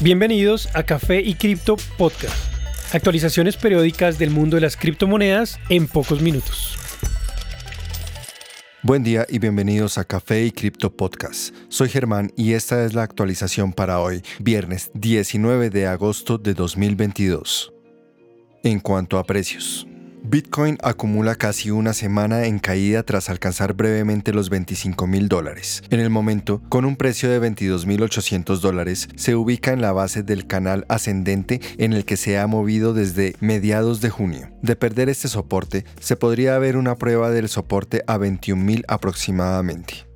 Bienvenidos a Café y Cripto Podcast. Actualizaciones periódicas del mundo de las criptomonedas en pocos minutos. Buen día y bienvenidos a Café y Cripto Podcast. Soy Germán y esta es la actualización para hoy, viernes 19 de agosto de 2022. En cuanto a precios. Bitcoin acumula casi una semana en caída tras alcanzar brevemente los 25 mil dólares. En el momento, con un precio de 22.800 dólares, se ubica en la base del canal ascendente en el que se ha movido desde mediados de junio. De perder este soporte, se podría ver una prueba del soporte a 21.000 aproximadamente.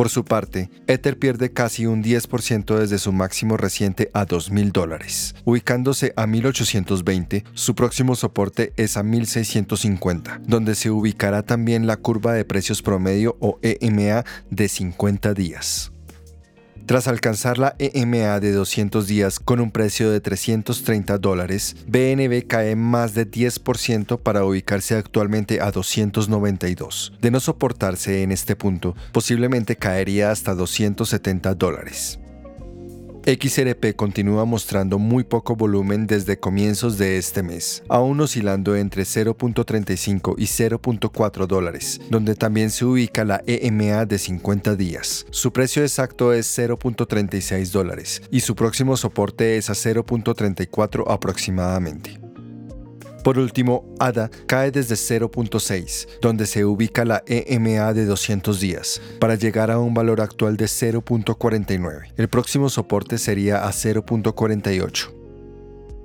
Por su parte, Ether pierde casi un 10% desde su máximo reciente a 2.000 dólares. Ubicándose a 1.820, su próximo soporte es a 1.650, donde se ubicará también la curva de precios promedio o EMA de 50 días. Tras alcanzar la EMA de 200 días con un precio de 330 dólares, BNB cae más de 10% para ubicarse actualmente a 292. De no soportarse en este punto, posiblemente caería hasta 270 dólares. XRP continúa mostrando muy poco volumen desde comienzos de este mes, aún oscilando entre 0.35 y 0.4 dólares, donde también se ubica la EMA de 50 días. Su precio exacto es 0.36 dólares y su próximo soporte es a 0.34 aproximadamente. Por último, ADA cae desde 0.6, donde se ubica la EMA de 200 días, para llegar a un valor actual de 0.49. El próximo soporte sería a 0.48.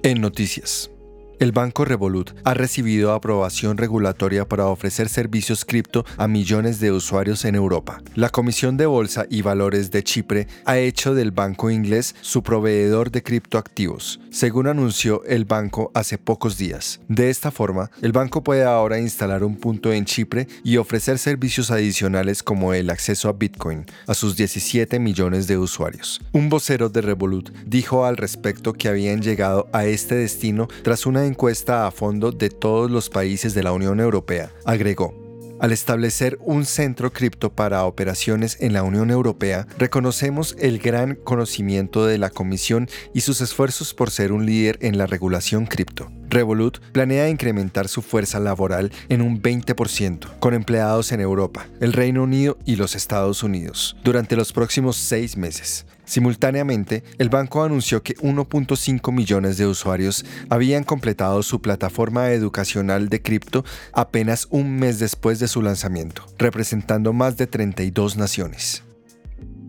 En noticias. El banco Revolut ha recibido aprobación regulatoria para ofrecer servicios cripto a millones de usuarios en Europa. La Comisión de Bolsa y Valores de Chipre ha hecho del banco inglés su proveedor de criptoactivos, según anunció el banco hace pocos días. De esta forma, el banco puede ahora instalar un punto en Chipre y ofrecer servicios adicionales como el acceso a Bitcoin a sus 17 millones de usuarios. Un vocero de Revolut dijo al respecto que habían llegado a este destino tras una encuesta a fondo de todos los países de la Unión Europea, agregó, al establecer un centro cripto para operaciones en la Unión Europea, reconocemos el gran conocimiento de la Comisión y sus esfuerzos por ser un líder en la regulación cripto. Revolut planea incrementar su fuerza laboral en un 20%, con empleados en Europa, el Reino Unido y los Estados Unidos, durante los próximos seis meses. Simultáneamente, el banco anunció que 1.5 millones de usuarios habían completado su plataforma educacional de cripto apenas un mes después de su lanzamiento, representando más de 32 naciones.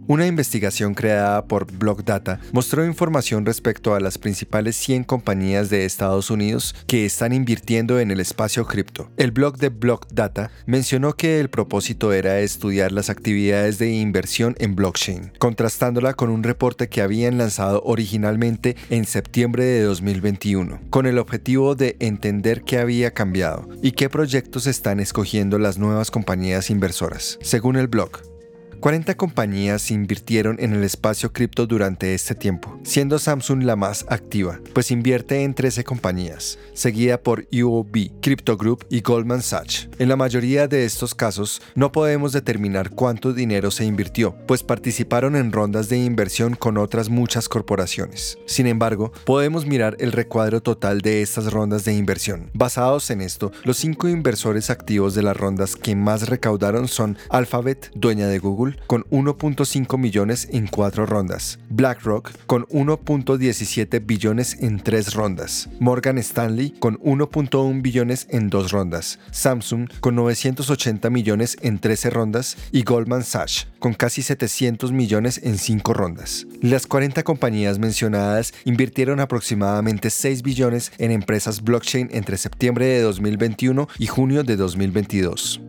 Una investigación creada por Blockdata mostró información respecto a las principales 100 compañías de Estados Unidos que están invirtiendo en el espacio cripto. El blog de Blockdata mencionó que el propósito era estudiar las actividades de inversión en blockchain, contrastándola con un reporte que habían lanzado originalmente en septiembre de 2021, con el objetivo de entender qué había cambiado y qué proyectos están escogiendo las nuevas compañías inversoras. Según el blog, 40 compañías invirtieron en el espacio cripto durante este tiempo, siendo Samsung la más activa, pues invierte en 13 compañías, seguida por UOB, Crypto Group y Goldman Sachs. En la mayoría de estos casos, no podemos determinar cuánto dinero se invirtió, pues participaron en rondas de inversión con otras muchas corporaciones. Sin embargo, podemos mirar el recuadro total de estas rondas de inversión. Basados en esto, los cinco inversores activos de las rondas que más recaudaron son Alphabet, dueña de Google, con 1.5 millones en cuatro rondas, BlackRock con 1.17 billones en tres rondas, Morgan Stanley con 1.1 billones en dos rondas, Samsung con 980 millones en 13 rondas y Goldman Sachs con casi 700 millones en cinco rondas. Las 40 compañías mencionadas invirtieron aproximadamente 6 billones en empresas blockchain entre septiembre de 2021 y junio de 2022.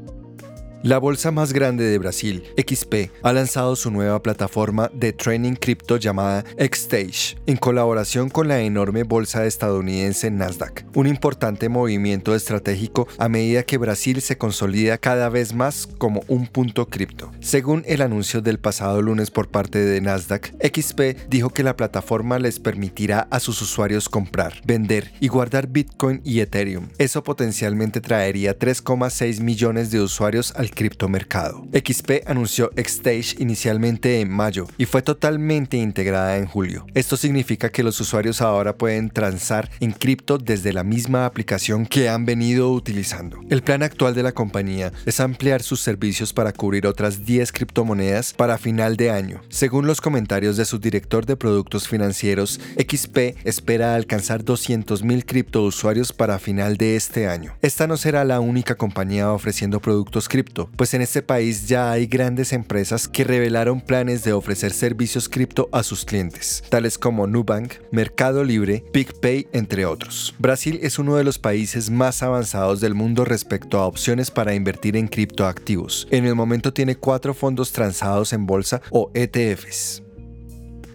La bolsa más grande de Brasil, XP, ha lanzado su nueva plataforma de training cripto llamada Xstage, en colaboración con la enorme bolsa estadounidense Nasdaq, un importante movimiento estratégico a medida que Brasil se consolida cada vez más como un punto cripto. Según el anuncio del pasado lunes por parte de Nasdaq, XP dijo que la plataforma les permitirá a sus usuarios comprar, vender y guardar Bitcoin y Ethereum. Eso potencialmente traería 3,6 millones de usuarios al al criptomercado. XP anunció Xstage inicialmente en mayo y fue totalmente integrada en julio. Esto significa que los usuarios ahora pueden transar en cripto desde la misma aplicación que han venido utilizando. El plan actual de la compañía es ampliar sus servicios para cubrir otras 10 criptomonedas para final de año. Según los comentarios de su director de productos financieros, XP espera alcanzar 200.000 cripto usuarios para final de este año. Esta no será la única compañía ofreciendo productos pues en este país ya hay grandes empresas que revelaron planes de ofrecer servicios cripto a sus clientes, tales como Nubank, Mercado Libre, PicPay, entre otros. Brasil es uno de los países más avanzados del mundo respecto a opciones para invertir en criptoactivos. En el momento tiene cuatro fondos transados en bolsa o ETFs.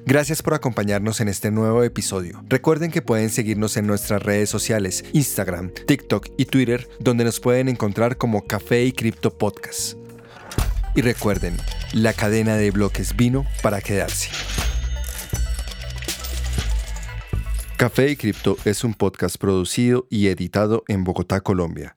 Gracias por acompañarnos en este nuevo episodio. Recuerden que pueden seguirnos en nuestras redes sociales, Instagram, TikTok y Twitter, donde nos pueden encontrar como Café y Cripto Podcast. Y recuerden, la cadena de bloques vino para quedarse. Café y Cripto es un podcast producido y editado en Bogotá, Colombia